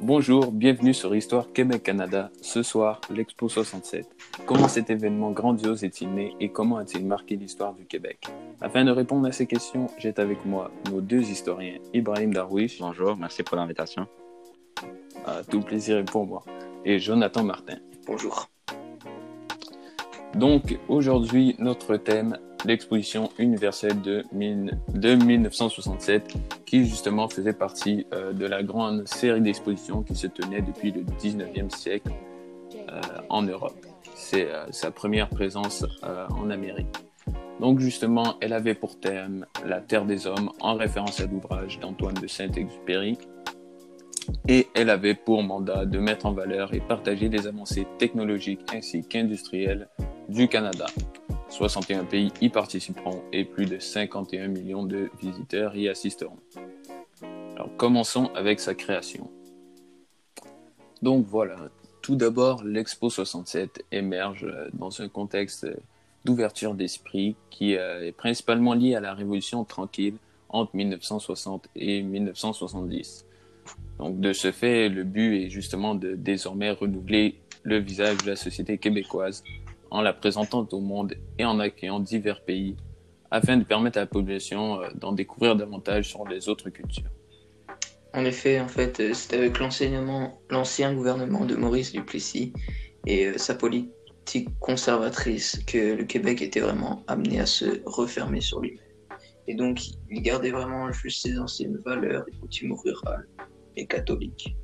Bonjour, bienvenue sur Histoire Québec-Canada. Ce soir, l'Expo 67. Comment cet événement grandiose est-il né et comment a-t-il marqué l'histoire du Québec? Afin de répondre à ces questions, j'ai avec moi nos deux historiens, Ibrahim Darwish. Bonjour, merci pour l'invitation. Ah, tout plaisir est pour moi. Et Jonathan Martin. Bonjour. Donc, aujourd'hui, notre thème, l'exposition universelle de, 1967, qui justement faisait partie euh, de la grande série d'expositions qui se tenait depuis le 19e siècle euh, en Europe. C'est euh, sa première présence en Amérique. Donc justement, elle avait pour thème La Terre des Hommes, en référence à l'ouvrage d'Antoine de Saint-Exupéry. Et elle avait pour mandat de mettre en valeur et partager les avancées technologiques ainsi qu'industrielles du Canada. 61 pays y participeront et plus de 51 millions de visiteurs y assisteront. Alors commençons avec sa création. Donc voilà, tout d'abord l'Expo 67 émerge euh, dans un contexte d'ouverture d'esprit qui euh, est principalement lié à la Révolution tranquille entre 1960 et 1970. Donc de ce fait, le but est justement de désormais renouveler le visage de la société québécoise en la présentant au monde et en accueillant divers pays afin de permettre à la population euh, d'en découvrir davantage sur les autres cultures. En effet, en fait, euh, c'est avec l'enseignement, l'ancien gouvernement de Maurice Duplessis et euh, sa politique conservatrice que le Québec était vraiment amené à se refermer sur lui. Et donc, il gardait vraiment juste ses anciennes valeurs et coutumes rurales et catholiques.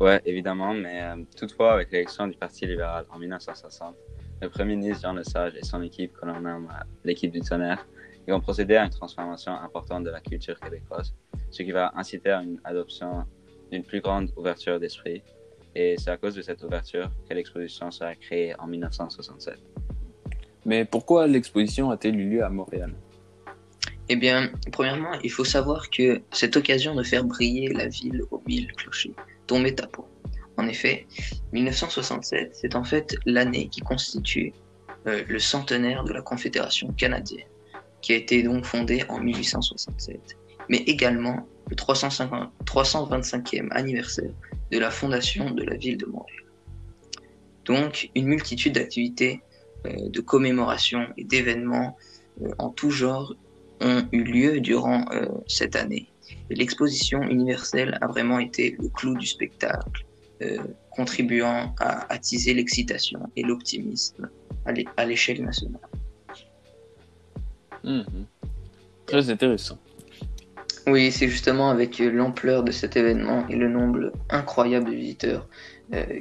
Ouais, évidemment, mais euh, toutefois, avec l'élection du Parti libéral en 1960, le premier ministre Jean Lesage et son équipe, que l'on nomme l'équipe du tonnerre, ils vont procéder à une transformation importante de la culture québécoise, ce qui va inciter à une adoption d'une plus grande ouverture d'esprit. Et c'est à cause de cette ouverture que l'exposition sera créée en 1967. Mais pourquoi l'exposition a-t-elle eu lieu à Montréal? Eh bien, premièrement, il faut savoir que cette occasion de faire briller la ville aux mille clochers tombait à point. En effet, 1967, c'est en fait l'année qui constitue euh, le centenaire de la Confédération canadienne, qui a été donc fondée en 1867, mais également le 350, 325e anniversaire de la fondation de la ville de Montréal. Donc, une multitude d'activités euh, de commémoration et d'événements euh, en tout genre ont eu lieu durant cette année l'exposition universelle a vraiment été le clou du spectacle, euh, contribuant à attiser l'excitation et l'optimisme à l'échelle nationale. Mhm. Très intéressant. Oui, c'est justement avec l'ampleur de cet événement et le nombre incroyable de visiteurs euh,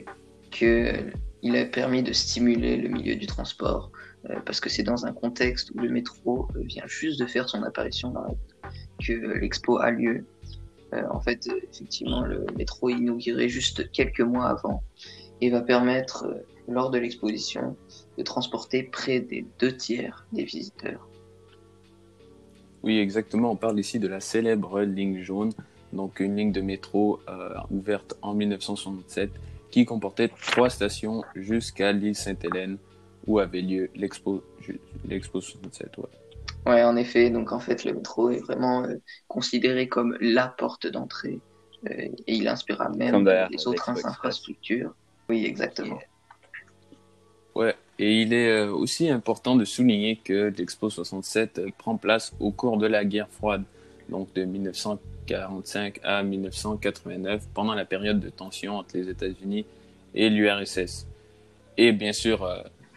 qu'il a permis de stimuler le milieu du transport, euh, parce que c'est dans un contexte où le métro vient juste de faire son apparition dans la que l'expo a lieu. Euh, en fait, effectivement, le métro est inauguré juste quelques mois avant et va permettre, euh, lors de l'exposition, de transporter près des deux tiers des visiteurs. Oui, exactement. On parle ici de la célèbre ligne jaune, donc une ligne de métro euh, ouverte en 1967 qui comportait trois stations jusqu'à l'île Sainte-Hélène où avait lieu l'expo, l'expo 67. Ouais. Ouais, en effet. Donc, en fait, le métro est vraiment euh, considéré comme la porte d'entrée euh, et il inspirera même les autres infrastructures. Oui, exactement. Ouais, et il est euh, aussi important de souligner que l'Expo 67 prend place au cours de la guerre froide, donc de 1945 à 1989, pendant la période de tension entre les États-Unis et l'URSS. Et bien sûr,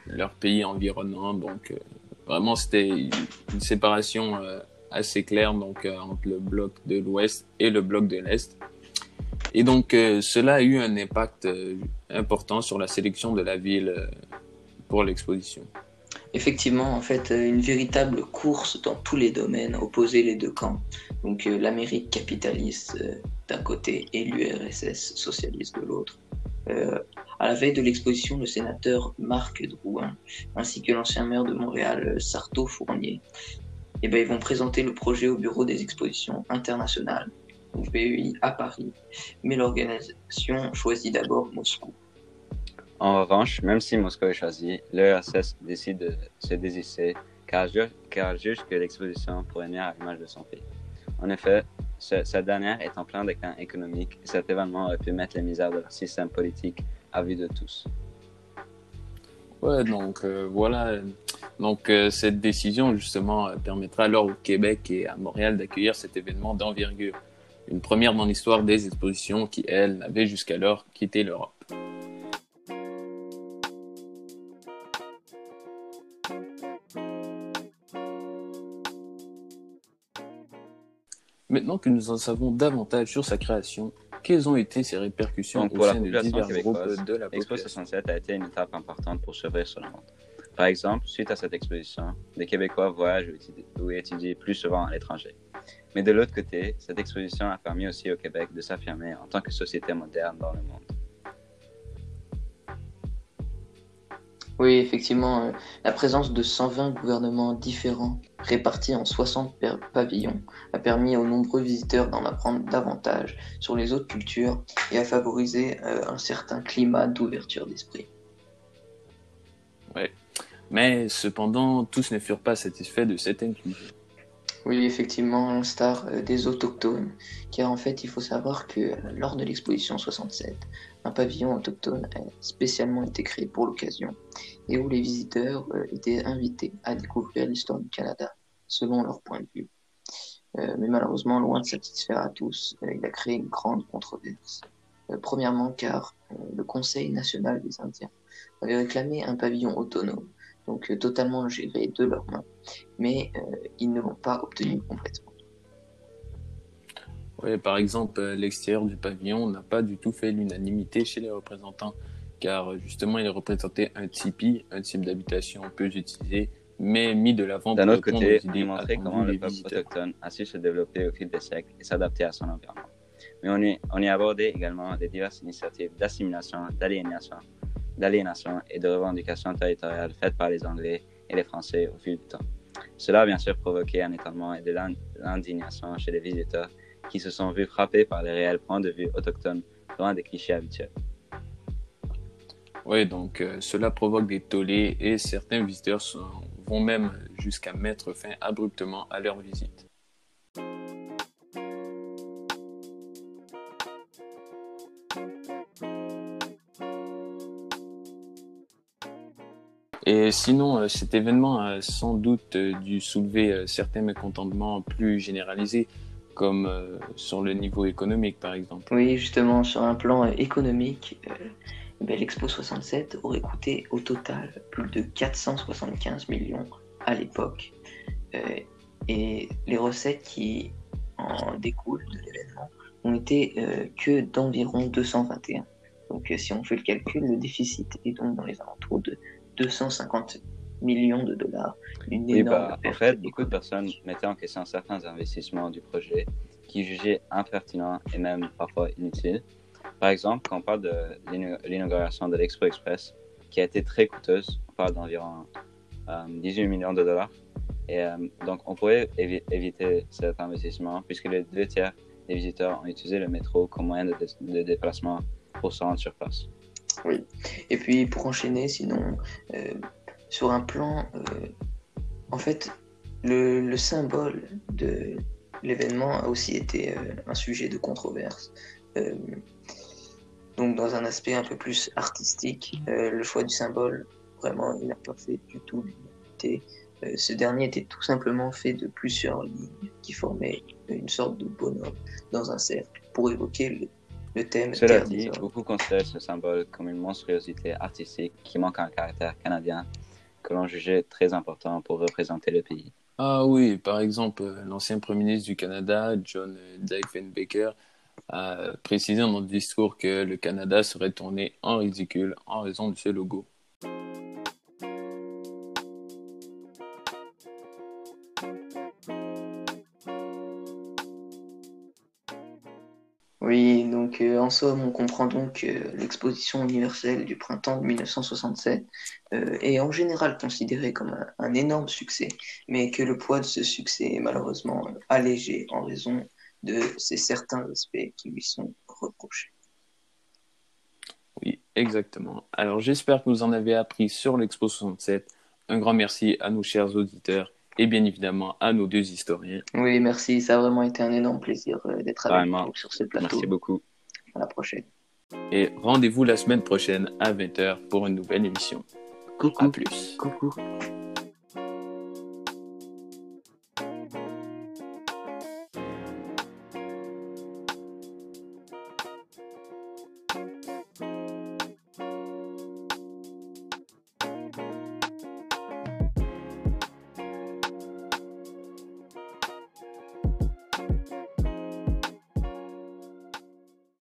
leurs pays environnants, donc Vraiment, c'était une séparation euh, assez claire donc euh, entre le bloc de l'Ouest et le bloc de l'Est. Et donc, euh, cela a eu un impact important sur la sélection de la ville pour l'exposition. Effectivement, en fait, une véritable course dans tous les domaines opposait les deux camps. Donc, l'Amérique capitaliste d'un côté et l'URSS socialiste de l'autre. À la veille de l'exposition, le sénateur Marc Drouin, ainsi que l'ancien maire de Montréal, Sarto Fournier, eh ben, ils vont présenter le projet au Bureau des expositions internationales, au BEI à Paris, mais l'organisation choisit d'abord Moscou. En revanche, même si Moscou est choisi, l'URSS décide de se désister car elle juge que l'exposition pourrait nuire à l'image de son pays. En effet, cette dernière est en plein déclin économique et cet événement aurait pu mettre les misères de leur système politique vue de tous. Ouais, donc euh, voilà. Donc euh, cette décision justement permettra alors au Québec et à Montréal d'accueillir cet événement d'envergure. Une première dans l'histoire des expositions qui, elles, n'avaient jusqu'alors quitté l'Europe. Maintenant que nous en savons davantage sur sa création, quelles ont été ses répercussions au sein de divers groupes de la L'Expo 67 a été une étape importante pour s'ouvrir sur le monde. Par exemple, suite à cette exposition, les Québécois voyagent ou étudient plus souvent à l'étranger. Mais de l'autre côté, cette exposition a permis aussi au Québec de s'affirmer en tant que société moderne dans le monde. Oui, effectivement, euh, la présence de 120 gouvernements différents répartis en 60 pavillons a permis aux nombreux visiteurs d'en apprendre davantage sur les autres cultures et a favorisé euh, un certain climat d'ouverture d'esprit. Oui, mais cependant, tous ne furent pas satisfaits de cette inclusion. Oui, effectivement, l'instar euh, des autochtones, car en fait, il faut savoir que euh, lors de l'exposition 67, un pavillon autochtone a spécialement été créé pour l'occasion, et où les visiteurs euh, étaient invités à découvrir l'histoire du Canada selon leur point de vue. mais malheureusement, loin de satisfaire à tous, il a créé une grande controverse. premièrement, car le Conseil national des Indiens avait réclamé un pavillon autonome donc euh, totalement géré de leurs mains, mais euh, ils ne l'ont pas obtenu complètement. Oui, par exemple, euh, l'extérieur du pavillon n'a pas du tout fait l'unanimité chez les représentants, car justement, il représentait un tipi, un type d'habitation peu utilisé, mais mis de l'avant D'un autre côté, il montrait comment le peuple autochtone a su se développer au fil des siècles et s'adapter à son environnement. Mais on y, on y abordait également des diverses initiatives d'assimilation, d'aliénation, d'aliénation et de revendication territoriale faites par les Anglais et les Français au fil du temps. Cela a bien sûr provoqué un étonnement et de l'indignation chez les visiteurs qui se sont vus frappés par les réels points de vue autochtones loin des clichés habituels. Oui, donc euh, cela provoque des tollés et certains visiteurs vont même jusqu'à mettre fin abruptement à leur visite. Et sinon, euh, cet événement a sans doute euh, dû soulever euh, certains mécontentements plus généralisés, comme sur le niveau économique, par exemple. Oui, justement, sur un plan économique, ben, l'Expo 67 aurait coûté au total plus de 475 millions à l'époque. et les recettes qui en découlent de l'événement ont été que d'environ 221. Donc si on fait le calcul, le déficit est donc dans les alentours de 250 millions de dollars. Une oui, bah, en fait, beaucoup de personnes mettaient en question certains investissements du projet qui jugeaient impertinents et même parfois inutiles. Par exemple, quand on parle de l'inauguration de l'Expo Express, qui a été très coûteuse, on parle d'environ 18 euh, millions de dollars. Et euh, donc, on pourrait éviter cet investissement puisque les deux tiers des visiteurs ont utilisé le métro comme moyen de, de déplacement pour se rendre sur place. Oui. Et puis pour enchaîner, sinon, euh, sur un plan, euh, en fait, le, symbole de l'événement a aussi été euh, un sujet de controverse. donc dans un aspect un peu plus artistique, le choix du symbole, vraiment, il n'a pas fait du tout l'unité. ce dernier était tout simplement fait de plusieurs lignes qui formaient une sorte de bonhomme dans un cercle pour évoquer le thème. Cela dit, beaucoup considèrent ce symbole comme une monstruosité artistique qui manque un caractère canadien que l'on jugeait très important pour représenter le pays. Ah oui, par exemple, l'ancien Premier ministre du Canada, John Diefenbaker, a précisé dans son discours que le Canada serait tourné en ridicule en raison de ce logo. En somme, on comprend donc que l'exposition universelle du printemps de 1967 euh, est en général considérée comme un, énorme succès, mais que le poids de ce succès est malheureusement allégé en raison de ces certains aspects qui lui sont reprochés. Oui, exactement. Alors j'espère que vous en avez appris sur l'Expo 67. Un grand merci à nos chers auditeurs et bien évidemment à nos deux historiens. Oui, merci. Ça a vraiment été un énorme plaisir euh, d'être avec vous sur ce plateau. Merci beaucoup. À la prochaine. Et rendez-vous la semaine prochaine à 20h pour une nouvelle émission. Coucou. À plus. Coucou.